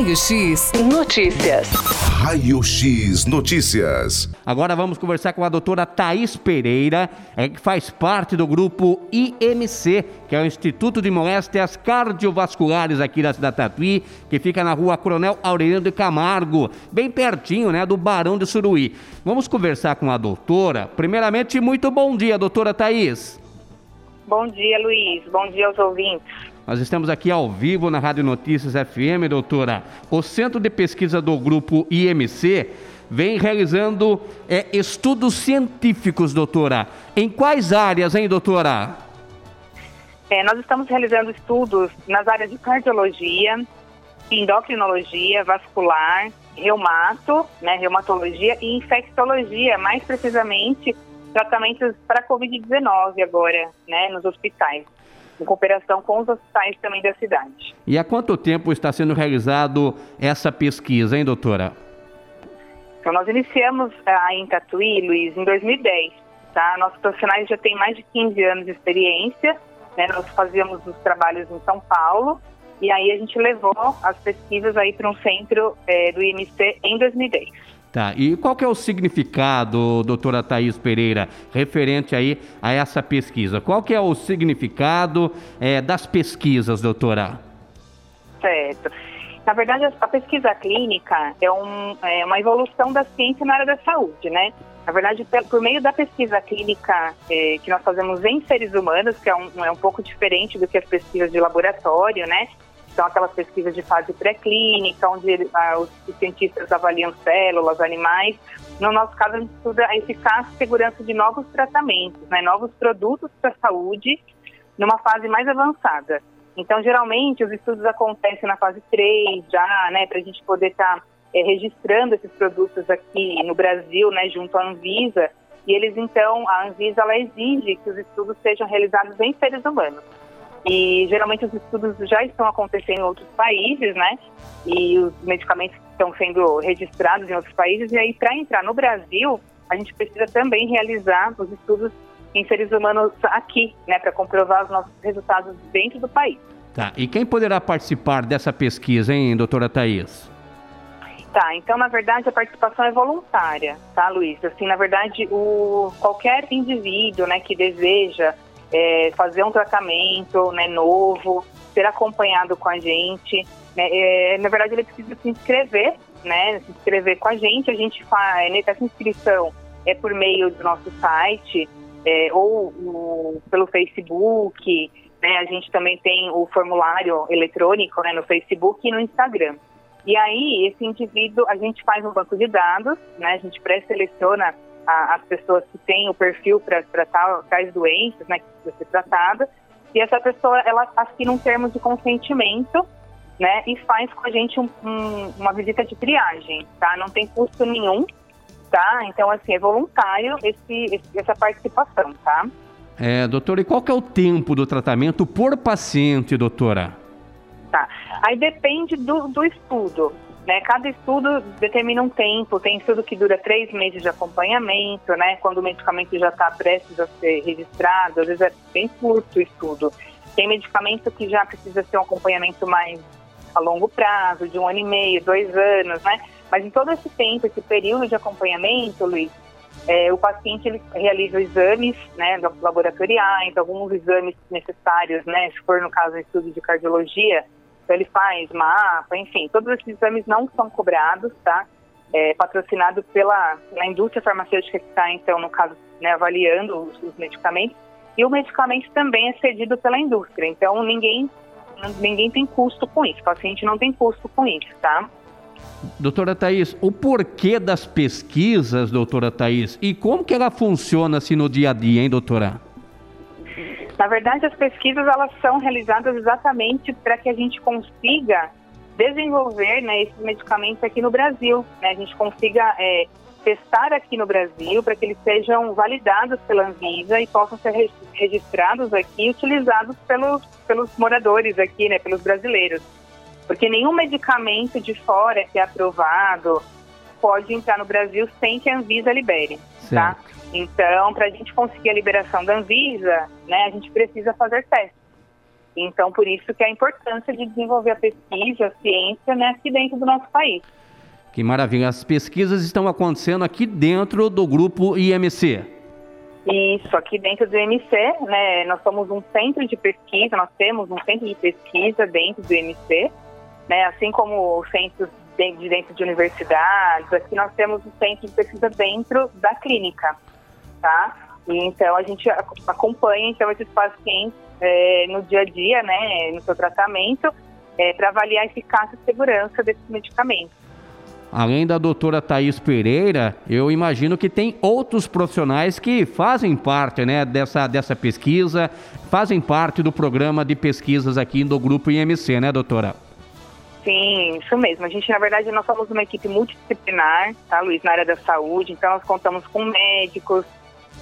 Raio X Notícias. Raio X Notícias. Agora vamos conversar com a doutora Thaís Pereira, é, que faz parte do grupo IMC, que é o Instituto de Moléstias Cardiovasculares aqui da cidade Tatuí, que fica na rua Coronel Aureliano de Camargo, bem pertinho, né, do Barão de Suruí. Vamos conversar com a doutora. Primeiramente, muito bom dia, doutora Thaís. Bom dia, Luiz. Bom dia aos ouvintes. Nós estamos aqui ao vivo na Rádio Notícias FM, doutora. O Centro de Pesquisa do Grupo IMC vem realizando é, estudos científicos, doutora. Em quais áreas, hein, doutora? É, nós estamos realizando estudos nas áreas de cardiologia, endocrinologia, vascular, reumato, né, reumatologia e infectologia, mais precisamente tratamentos para Covid-19 agora, né, nos hospitais em cooperação com os hospitais também da cidade. E há quanto tempo está sendo realizado essa pesquisa, hein, doutora? Então, nós iniciamos a em Tatuí, Luiz, em 2010. Tá? Nossos profissionais já têm mais de 15 anos de experiência. Né? Nós fazíamos os trabalhos em São Paulo e aí a gente levou as pesquisas aí para um centro é, do IMC em 2010. Tá, e qual que é o significado, doutora Thaís Pereira, referente aí a essa pesquisa? Qual que é o significado é, das pesquisas, doutora? Certo. Na verdade, a pesquisa clínica é, um, é uma evolução da ciência na área da saúde, né? Na verdade, por meio da pesquisa clínica é, que nós fazemos em seres humanos, que é um, é um pouco diferente do que as pesquisas de laboratório, né? São aquelas pesquisas de fase pré-clínica, onde ah, os, os, cientistas avaliam células, animais. No nosso caso, a gente estuda a eficácia e segurança de novos tratamentos, né, novos produtos para a saúde, numa fase mais avançada. Então, geralmente, os estudos acontecem na fase 3 já, né, para a gente poder estar tá, é, registrando esses produtos aqui no Brasil, né, junto à Anvisa. E eles, então, a Anvisa, ela exige que os estudos sejam realizados em seres humanos. E geralmente os estudos já estão acontecendo em outros países, né? E os medicamentos estão sendo registrados em outros países. E aí, para entrar no Brasil, a gente precisa também realizar os estudos em seres humanos aqui, né? Para comprovar os nossos resultados dentro do país. Tá. E quem poderá participar dessa pesquisa, hein, doutora Thais? Tá, então na verdade a participação é voluntária, tá, Luiz? Assim, na verdade, o qualquer indivíduo, né, que deseja é, fazer um tratamento né, novo, ser acompanhado com a gente. Né, é, na verdade, ele precisa se inscrever, né, se inscrever com a gente. A gente faz né, essa inscrição é por meio do nosso site é, ou no, pelo Facebook. Né, a gente também tem o formulário eletrônico né, no Facebook e no Instagram. E aí, esse indivíduo, a gente faz um banco de dados, né, a gente pré-seleciona a, as pessoas que têm o perfil para tratar tais doenças, né, que precisa ser tratada, e essa pessoa ela assina um termo de consentimento, né, e faz com a gente um, um, uma visita de triagem, tá? Não tem custo nenhum, tá? Então assim é voluntário esse, esse essa participação, tá? É, doutora, e qual que é o tempo do tratamento por paciente, doutora? Tá. Aí depende do, do estudo. Né? Cada estudo determina um tempo, tem estudo que dura três meses de acompanhamento, né? quando o medicamento já está prestes a ser registrado, às vezes é bem curto o estudo. Tem medicamento que já precisa ser um acompanhamento mais a longo prazo, de um ano e meio, dois anos, né? Mas em todo esse tempo, esse período de acompanhamento, Luiz, é, o paciente ele realiza exames né, laboratoriais, alguns exames necessários, né? Se for no caso estudo de cardiologia, então ele faz mapa, enfim, todos esses exames não são cobrados, tá? É, patrocinado pela, pela indústria farmacêutica que está, então, no caso, né, avaliando os, os medicamentos. E o medicamento também é cedido pela indústria, então ninguém, ninguém tem custo com isso, o paciente não tem custo com isso, tá? Doutora Thais, o porquê das pesquisas, doutora Thais, e como que ela funciona assim no dia a dia, hein, doutora? Na verdade, as pesquisas elas são realizadas exatamente para que a gente consiga desenvolver né, esses medicamentos aqui no Brasil, né, a gente consiga é, testar aqui no Brasil para que eles sejam validados pela Anvisa e possam ser registrados aqui e utilizados pelos, pelos moradores aqui, né, pelos brasileiros. Porque nenhum medicamento de fora que é aprovado pode entrar no Brasil sem que a Anvisa libere, tá? certo. tá? Então, para a gente conseguir a liberação da Anvisa, né, a gente precisa fazer testes. Então, por isso que é a importância de desenvolver a pesquisa, a ciência, né, aqui dentro do nosso país. Que maravilha. As pesquisas estão acontecendo aqui dentro do grupo IMC. Isso, aqui dentro do IMC, né, nós somos um centro de pesquisa, nós temos um centro de pesquisa dentro do IMC, né, assim como centros de dentro de universidades, aqui nós temos um centro de pesquisa dentro da clínica, tá? E então a gente acompanha então esses pacientes é, no dia a dia, né, no seu tratamento, é, para avaliar a eficácia e segurança desses medicamentos. Além da doutora Thais Pereira, eu imagino que tem outros profissionais que fazem parte né, dessa, dessa pesquisa, fazem parte do programa de pesquisas aqui do Grupo IMC, né, doutora? Sim, isso mesmo. A gente, na verdade, nós somos uma equipe multidisciplinar, tá, Luiz, na área da saúde. Então, nós contamos com médicos,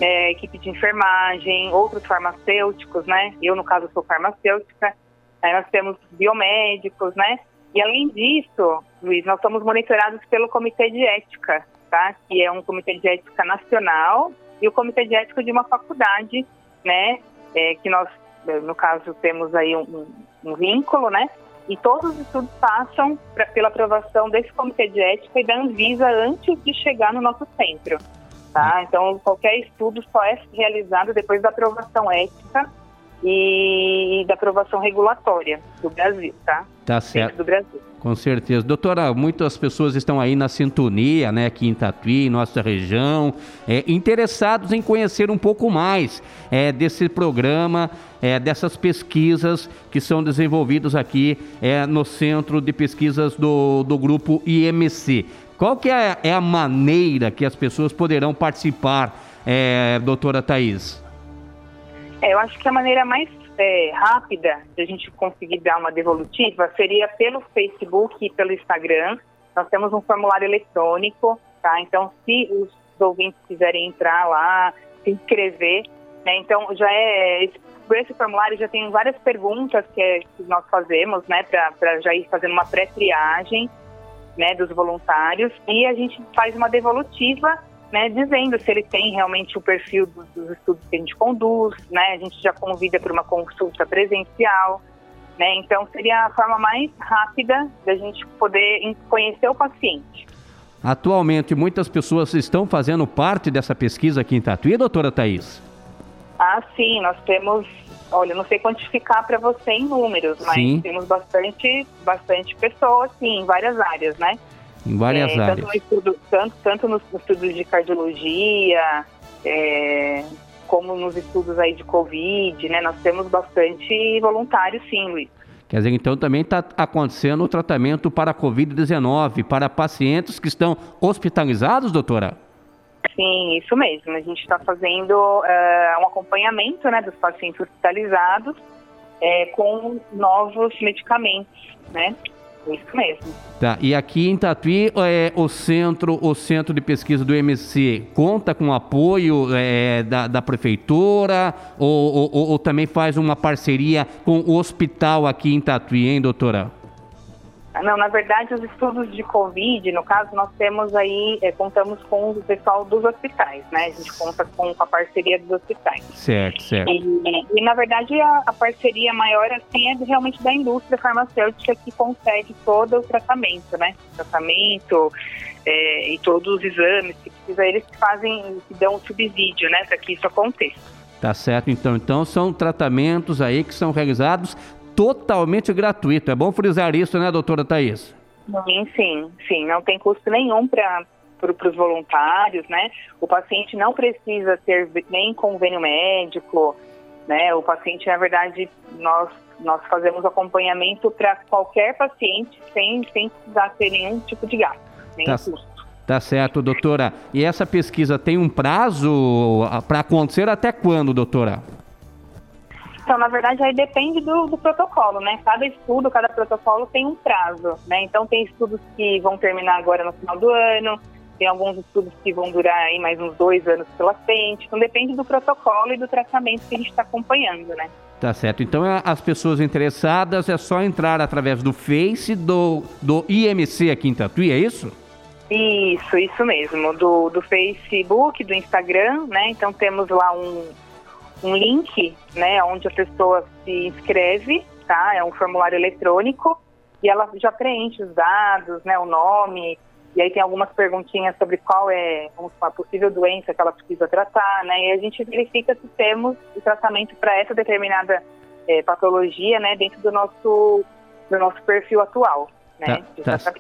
é, equipe de enfermagem, outros farmacêuticos, né? Eu, no caso, sou farmacêutica. Aí nós temos biomédicos, né? E além disso, Luiz, nós somos monitorados pelo Comitê de Ética, tá? Que é um Comitê de Ética nacional e o Comitê de Ética de uma faculdade, né? É, que nós, no caso, temos aí um, um vínculo, né? E todos os estudos passam pra, pela aprovação desse Comitê de Ética e da Anvisa antes de chegar no nosso centro. Tá? Então, qualquer estudo só é realizado depois da aprovação ética e da aprovação regulatória do Brasil, tá? Tá certo. do Brasil. Com certeza. Doutora, muitas pessoas estão aí na sintonia, né, aqui em Tatuí, nossa região, é, interessados em conhecer um pouco mais é, desse programa, é, dessas pesquisas que são desenvolvidas aqui é, no Centro de Pesquisas do, do Grupo IMC. Qual que é, é a maneira que as pessoas poderão participar, é, doutora Thais? É, eu acho que a maneira mais é, rápida de a gente conseguir dar uma devolutiva seria pelo Facebook e pelo Instagram. Nós temos um formulário eletrônico, tá? Então, se os ouvintes quiserem entrar lá, se inscrever, né? Então, já é por esse formulário já tem várias perguntas que, é, que nós fazemos, né? Para já ir fazendo uma pré-triagem, né? Dos voluntários e a gente faz uma devolutiva né, dizendo se ele tem realmente o perfil dos, dos, estudos que a gente conduz, né, a gente já convida para uma consulta presencial, né, então seria a forma mais rápida da gente poder conhecer o paciente. Atualmente, muitas pessoas estão fazendo parte dessa pesquisa aqui em Tatuí, doutora Thais? Ah, sim, nós temos, olha, não sei quantificar para você em números, mas sim. temos bastante, bastante pessoas, sim, em várias áreas, né? Em várias é, áreas. Tanto, no estudo, tanto, tanto nos estudos de cardiologia, é, como nos estudos aí de Covid, né? Nós temos bastante voluntários, sim, Luiz. Quer dizer, então também está acontecendo o tratamento para a Covid-19 para pacientes que estão hospitalizados, doutora? Sim, isso mesmo. A gente está fazendo uh, um acompanhamento né, dos pacientes hospitalizados é, com novos medicamentos, né? Isso mesmo. Tá, e aqui em Tatuí, é, o centro, o centro de pesquisa do MC conta com apoio é, da, da prefeitura ou, ou, ou, também faz uma parceria com o hospital aqui em Tatuí, hein, doutora? Não, na verdade, os estudos de Covid, no caso, nós temos aí, é, contamos com o pessoal dos hospitais, né? A gente conta com a parceria dos hospitais. Certo, certo. E, e na verdade, a, a, parceria maior, assim, é realmente da indústria farmacêutica que concede todo o tratamento, né? Tratamento é, e todos os exames que precisa, eles que fazem, que dão subsídio, né? Para que isso aconteça. Tá certo, então. Então são tratamentos aí que são realizados totalmente gratuito. É bom frisar isso, né, doutora Thais? Sim, sim, sim. Não tem custo nenhum para para os voluntários, né? O paciente não precisa ter nem convênio médico, né? O paciente, na verdade, nós nós fazemos acompanhamento para qualquer paciente sem, sem precisar ter nenhum tipo de gasto, nem tá, custo. Tá certo, doutora. E essa pesquisa tem um prazo para acontecer até quando, doutora? Então, na verdade, aí depende do, do, protocolo, né? Cada estudo, cada protocolo tem um prazo, né? Então, tem estudos que vão terminar agora no final do ano, tem alguns estudos que vão durar aí mais uns dois anos pela frente. Então, depende do protocolo e do tratamento que a gente está acompanhando, né? Tá certo. Então, é, as pessoas interessadas é só entrar através do Face do, do IMC aqui em Tatuí, é isso? Isso, isso mesmo. Do, do Facebook, do Instagram, né? Então, temos lá um um link, né, onde a pessoa se inscreve, tá? É um formulário eletrônico e ela já preenche os dados, né, o nome, e aí tem algumas perguntinhas sobre qual é a possível doença que ela precisa tratar, né? E a gente verifica se temos o tratamento para essa determinada é, patologia, né, dentro do nosso do nosso perfil atual, né? Tá, tá.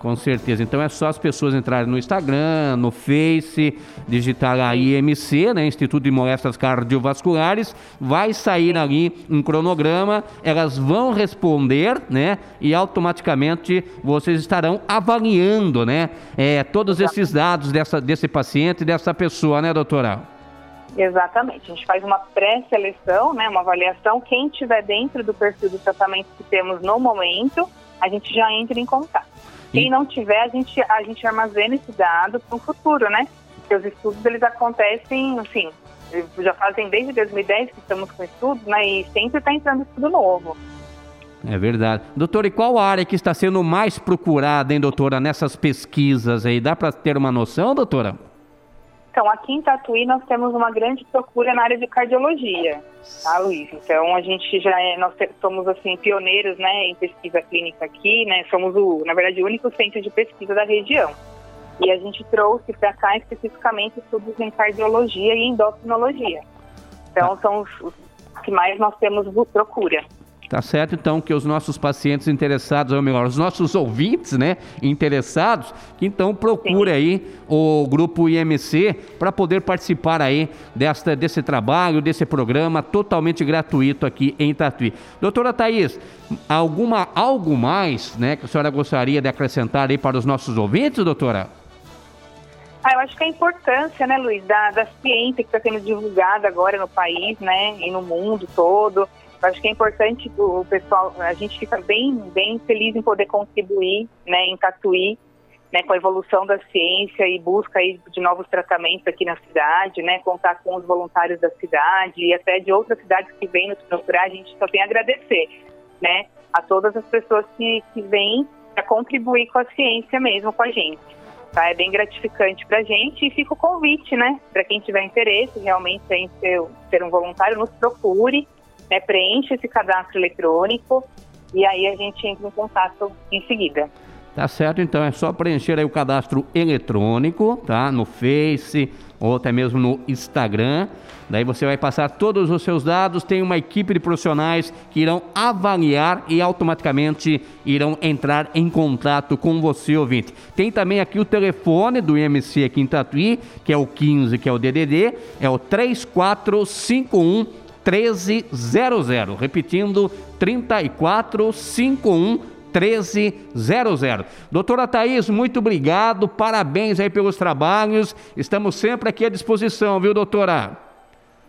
Com certeza. Então é só as pessoas entrarem no Instagram, no Face, digitar lá IMC, né, Instituto de Molestias Cardiovasculares, vai sair ali um cronograma, elas vão responder, né, e automaticamente vocês estarão avaliando, né, é, todos esses dados dessa, desse paciente, dessa pessoa, né, doutora? Exatamente. A gente faz uma pré-seleção, né, uma avaliação. Quem estiver dentro do perfil do tratamento que temos no momento, a gente já entra em contato. Quem não tiver, a gente, a gente armazena esse dado para o futuro, né? Porque os estudos, eles acontecem, assim, já fazem desde 2010 que estamos com estudos, né? E sempre está entrando estudo novo. É verdade. Doutora, e qual área que está sendo mais procurada, hein, doutora, nessas pesquisas aí? Dá para ter uma noção, doutora? Então, aqui em Tatuí nós temos uma grande procura na área de cardiologia, tá, Luiz? Então, a gente já é, nós somos, assim, pioneiros, né, em pesquisa clínica aqui, né? Somos, o, na verdade, o único centro de pesquisa da região. E a gente trouxe para cá especificamente estudos em cardiologia e endocrinologia. Então, são os, os que mais nós temos procura. Tá certo, então, que os nossos pacientes interessados, ou melhor, os nossos ouvintes, né, interessados, que então procure aí o grupo IMC para poder participar aí desta, desse trabalho, desse programa totalmente gratuito aqui em Tatuí. Doutora Thais, alguma, algo mais, né, que a senhora gostaria de acrescentar aí para os nossos ouvintes, doutora? Ah, eu acho que a importância, né, Luiz, da, da ciência que está sendo divulgada agora no país, né, e no mundo todo, acho que é importante o pessoal, a gente fica bem, bem feliz em poder contribuir, né, em Tatuí, né, com a evolução da ciência e busca aí de novos tratamentos aqui na cidade, né, contar com os voluntários da cidade e até de outras cidades que vêm nos procurar, a gente só tem a agradecer, né, a todas as pessoas que, que vêm para contribuir com a ciência mesmo com a gente. Tá? É bem gratificante para a gente e fica o convite, né, para quem tiver interesse realmente em ser, ser um voluntário, nos procure, né, preenche esse cadastro eletrônico e aí a gente entra em contato em seguida. Tá certo, então é só preencher aí o cadastro eletrônico, tá? No Face ou até mesmo no Instagram. Daí você vai passar todos os seus dados, tem uma equipe de profissionais que irão avaliar e automaticamente irão entrar em contato com você, ouvinte. Tem também aqui o telefone do IMC aqui em Tatuí, que é o 15, que é o DDD, é o 3451 1300. Repetindo, 3451 1300. Doutora Thaís, muito obrigado, parabéns aí pelos trabalhos. Estamos sempre aqui à disposição, viu, doutora?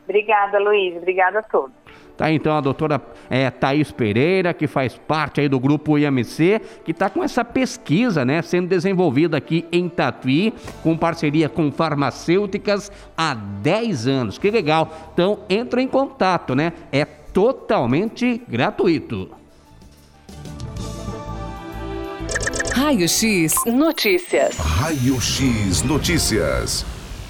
Obrigada, Luiz. Obrigada a todos. Tá então a doutora é, Thaís Pereira, que faz parte aí do grupo IMC, que está com essa pesquisa, né, sendo desenvolvida aqui em Tatuí, com parceria com farmacêuticas há 10 anos. Que legal. Então entra em contato, né? É totalmente gratuito. Raio X Notícias. Raio X Notícias.